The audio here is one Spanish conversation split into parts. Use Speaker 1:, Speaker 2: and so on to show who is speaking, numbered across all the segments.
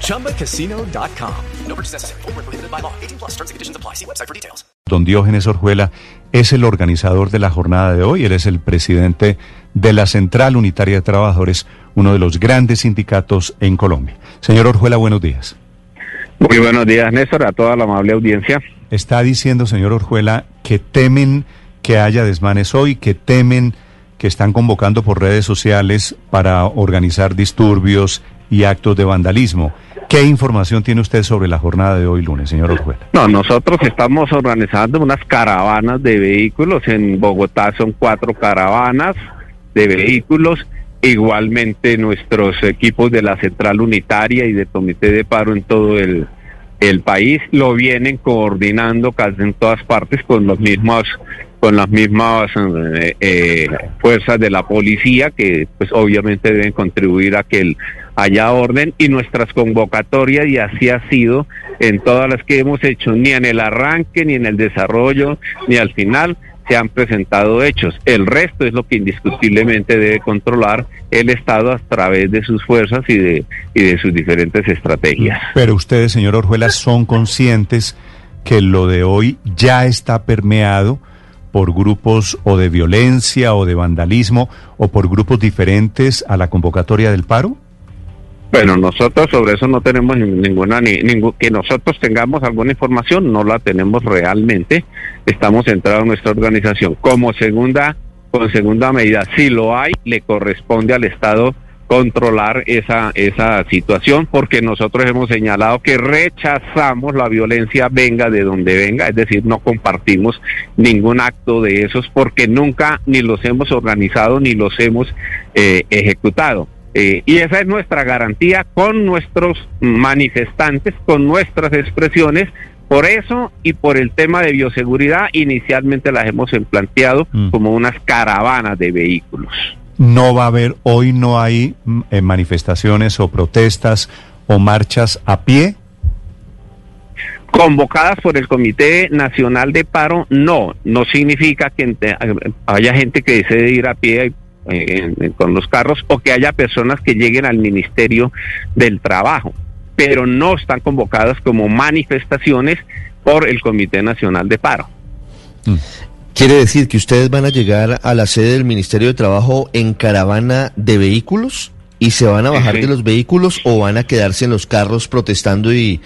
Speaker 1: ChumbaCasino.com. No purchase necessary. Full prohibited by law. 18 plus terms and conditions apply. See website for details.
Speaker 2: Don Diógenes Orjuela es el organizador de la jornada de hoy. Él es el presidente de la Central Unitaria de Trabajadores, uno de los grandes sindicatos en Colombia. Señor Orjuela, buenos días.
Speaker 3: Muy buenos días, Néstor, a toda la amable audiencia.
Speaker 2: Está diciendo, señor Orjuela, que temen que haya desmanes hoy, que temen que están convocando por redes sociales para organizar disturbios y actos de vandalismo. ¿Qué información tiene usted sobre la jornada de hoy lunes, señor Orjuela?
Speaker 3: No, nosotros estamos organizando unas caravanas de vehículos. En Bogotá son cuatro caravanas de vehículos. Igualmente nuestros equipos de la Central Unitaria y del Comité de Paro en todo el, el país lo vienen coordinando casi en todas partes con los mismos con las mismas eh, eh, fuerzas de la policía que pues obviamente deben contribuir a que el, haya orden y nuestras convocatorias y así ha sido en todas las que hemos hecho ni en el arranque ni en el desarrollo ni al final se han presentado hechos. El resto es lo que indiscutiblemente debe controlar el Estado a través de sus fuerzas y de, y de sus diferentes estrategias.
Speaker 2: Pero ustedes, señor Orjuela, son conscientes que lo de hoy ya está permeado por grupos o de violencia o de vandalismo o por grupos diferentes a la convocatoria del paro?
Speaker 3: Bueno, nosotros sobre eso no tenemos ninguna, ni, que nosotros tengamos alguna información, no la tenemos realmente. Estamos centrados en nuestra organización. Como segunda, con segunda medida, si lo hay, le corresponde al Estado controlar esa, esa situación, porque nosotros hemos señalado que rechazamos la violencia venga de donde venga, es decir, no compartimos ningún acto de esos porque nunca ni los hemos organizado ni los hemos eh, ejecutado. Eh, y esa es nuestra garantía con nuestros manifestantes, con nuestras expresiones. Por eso y por el tema de bioseguridad, inicialmente las hemos planteado mm. como unas caravanas de vehículos.
Speaker 2: No va a haber, hoy no hay mm, eh, manifestaciones o protestas o marchas a pie.
Speaker 3: Convocadas por el Comité Nacional de Paro, no, no significa que haya gente que desee ir a pie eh, con los carros o que haya personas que lleguen al Ministerio del Trabajo, pero no están convocadas como manifestaciones por el Comité Nacional de Paro.
Speaker 4: Mm. ¿Quiere decir que ustedes van a llegar a la sede del Ministerio de Trabajo en caravana de vehículos? ¿Y se van a bajar de los vehículos o van a quedarse en los carros protestando y,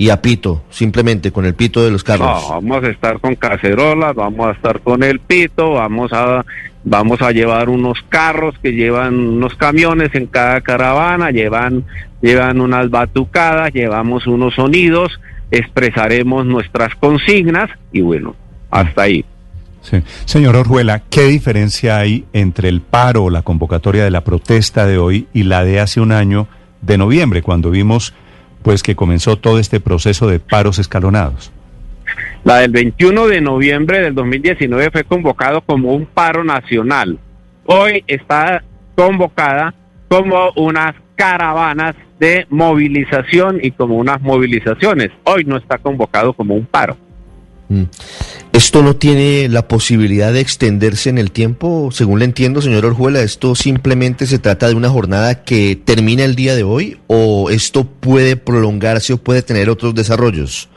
Speaker 4: y a pito, simplemente con el pito de los carros?
Speaker 3: No, vamos a estar con cacerolas, vamos a estar con el pito, vamos a Vamos a llevar unos carros que llevan unos camiones en cada caravana, llevan, llevan unas batucadas, llevamos unos sonidos, expresaremos nuestras consignas y bueno, hasta ahí.
Speaker 2: Sí. Señor Orjuela, ¿qué diferencia hay entre el paro la convocatoria de la protesta de hoy y la de hace un año de noviembre, cuando vimos pues que comenzó todo este proceso de paros escalonados?
Speaker 3: La del 21 de noviembre del 2019 fue convocado como un paro nacional. Hoy está convocada como unas caravanas de movilización y como unas movilizaciones. Hoy no está convocado como un paro.
Speaker 4: Mm. ¿Esto no tiene la posibilidad de extenderse en el tiempo? Según le entiendo, señor Orjuela, ¿esto simplemente se trata de una jornada que termina el día de hoy o esto puede prolongarse o puede tener otros desarrollos?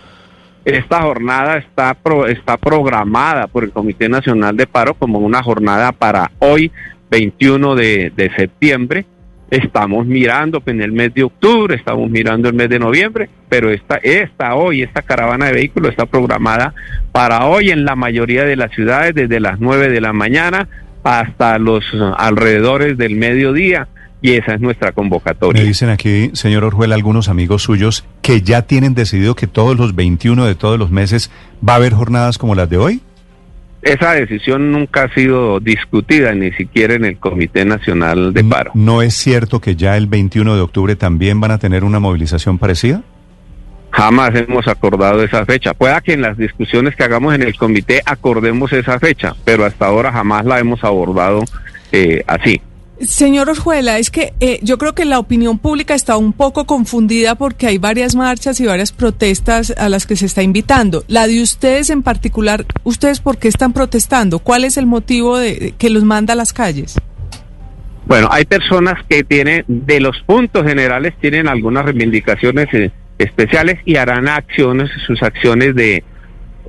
Speaker 3: Esta jornada está, está programada por el Comité Nacional de Paro como una jornada para hoy, 21 de, de septiembre. Estamos mirando en el mes de octubre, estamos mirando el mes de noviembre, pero esta, esta hoy, esta caravana de vehículos está programada para hoy en la mayoría de las ciudades, desde las 9 de la mañana hasta los alrededores del mediodía y esa es nuestra convocatoria.
Speaker 2: Me dicen aquí, señor Orjuela, algunos amigos suyos que ya tienen decidido que todos los 21 de todos los meses va a haber jornadas como las de hoy.
Speaker 3: Esa decisión nunca ha sido discutida, ni siquiera en el Comité Nacional de Paro.
Speaker 2: ¿No es cierto que ya el 21 de octubre también van a tener una movilización parecida?
Speaker 3: Jamás hemos acordado esa fecha. Pueda que en las discusiones que hagamos en el comité acordemos esa fecha, pero hasta ahora jamás la hemos abordado eh, así.
Speaker 5: Señor Orjuela, es que eh, yo creo que la opinión pública está un poco confundida porque hay varias marchas y varias protestas a las que se está invitando. La de ustedes en particular, ¿ustedes por qué están protestando? ¿Cuál es el motivo de, que los manda a las calles?
Speaker 3: Bueno, hay personas que tienen, de los puntos generales, tienen algunas reivindicaciones eh, especiales y harán acciones, sus acciones de,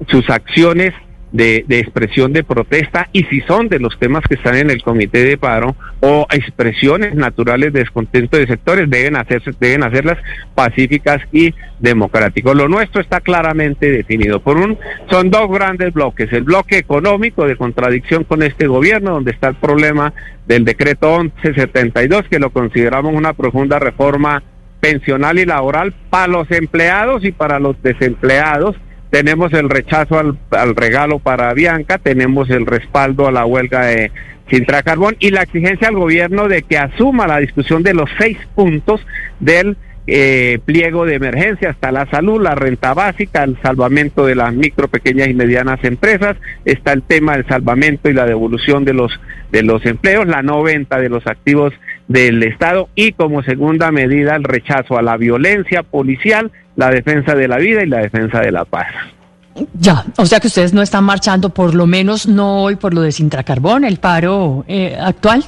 Speaker 3: sus acciones de, expresión de protesta y si son de los temas que están en el comité de paro o expresiones naturales de descontento de sectores deben hacerse deben hacerlas pacíficas y democráticos. Lo nuestro está claramente definido por un son dos grandes bloques, el bloque económico de contradicción con este gobierno donde está el problema del decreto 1172 que lo consideramos una profunda reforma pensional y laboral para los empleados y para los desempleados tenemos el rechazo al, regalo para Bianca, tenemos el respaldo a la huelga de Sintra Carbón y la exigencia al gobierno de que asuma la discusión de los seis puntos del eh, pliego de emergencia hasta la salud, la renta básica, el salvamento de las micro, pequeñas y medianas empresas, está el tema del salvamento y la devolución de los de los empleos, la no venta de los activos del Estado y como segunda medida el rechazo a la violencia policial la defensa de la vida y la defensa de la paz.
Speaker 6: Ya, o sea que ustedes no están marchando, por lo menos no hoy, por lo de Sintracarbón, el paro eh, actual.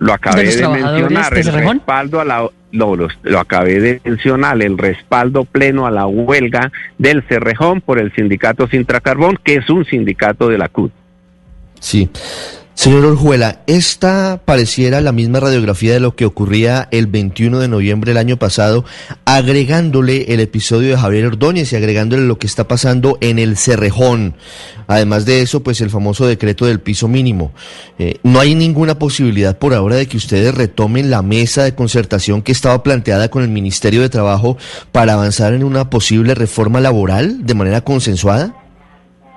Speaker 3: Lo acabé de, mencionar, el respaldo a la, lo, lo, acabé de mencionar, el respaldo pleno a la huelga del Cerrejón por el sindicato Sintracarbón, que es un sindicato de la CUT.
Speaker 4: Sí. Señor Orjuela, esta pareciera la misma radiografía de lo que ocurría el 21 de noviembre del año pasado, agregándole el episodio de Javier Ordóñez y agregándole lo que está pasando en el Cerrejón. Además de eso, pues el famoso decreto del piso mínimo. Eh, no hay ninguna posibilidad por ahora de que ustedes retomen la mesa de concertación que estaba planteada con el Ministerio de Trabajo para avanzar en una posible reforma laboral de manera consensuada.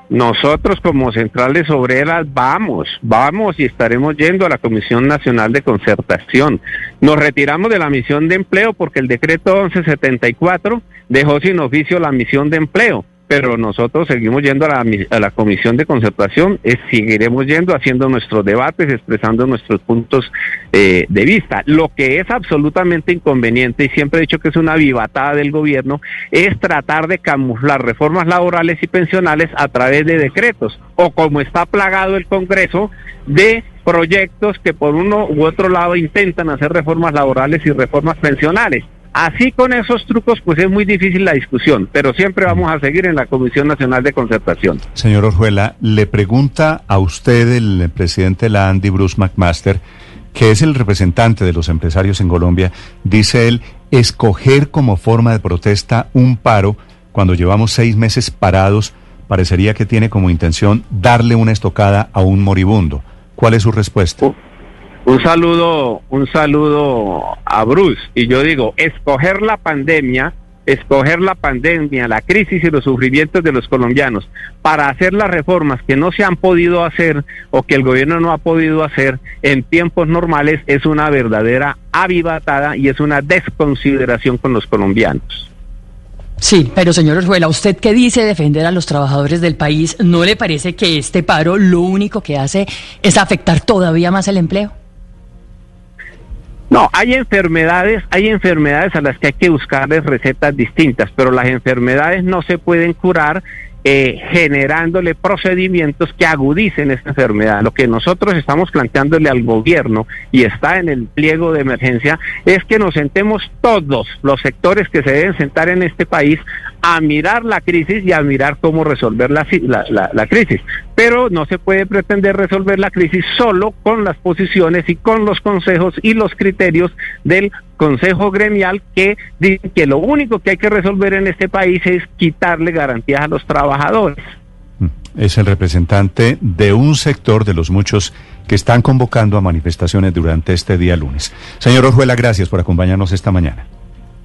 Speaker 3: Nosotros como centrales obreras vamos, vamos y estaremos yendo a la Comisión Nacional de Concertación. Nos retiramos de la misión de empleo porque el decreto 1174 dejó sin oficio la misión de empleo pero nosotros seguimos yendo a la, comisión de concertación, seguiremos yendo haciendo nuestros debates, expresando nuestros puntos eh, de vista. Lo que es absolutamente inconveniente, y siempre he dicho que es una vivatada del gobierno, es tratar de camuflar reformas laborales y pensionales a través de decretos, o como está plagado el Congreso, de proyectos que por uno u otro lado intentan hacer reformas laborales y reformas pensionales. Así con esos trucos, pues es muy difícil la discusión, pero siempre vamos a seguir en la Comisión Nacional de Concertación.
Speaker 2: Señor Orjuela, le pregunta a usted el presidente de la Andy, Bruce McMaster, que es el representante de los empresarios en Colombia, dice él, escoger como forma de protesta un paro cuando llevamos seis meses parados, parecería que tiene como intención darle una estocada a un moribundo. ¿Cuál es su respuesta?
Speaker 3: Un saludo, un saludo a Bruce. Y yo digo, escoger la pandemia, escoger la pandemia, la crisis y los sufrimientos de los colombianos para hacer las reformas que no se han podido hacer o que el gobierno no ha podido hacer en tiempos normales es una verdadera avivatada y es una desconsideración con los colombianos.
Speaker 6: Sí, pero señor Orjuela, ¿usted qué dice defender a los trabajadores del país? ¿No le parece que este paro lo único que hace es afectar todavía más el empleo?
Speaker 3: No, hay enfermedades, hay enfermedades a las que hay que buscarles recetas distintas, pero las enfermedades no se pueden curar eh, generándole procedimientos que agudicen esta enfermedad. Lo que nosotros estamos planteándole al gobierno y está en el pliego de emergencia es que nos sentemos todos los sectores que se deben sentar en este país a mirar la crisis y a mirar cómo resolver la, la, crisis. Pero no se puede pretender resolver la crisis solo con las posiciones y con los consejos y los criterios del Consejo Gremial que dice que lo único que hay que resolver en este país es quitarle garantías a los trabajadores.
Speaker 2: Mm, es el representante de un sector de los muchos que están convocando a manifestaciones durante este día lunes. Señor Orjuela, gracias por acompañarnos esta mañana.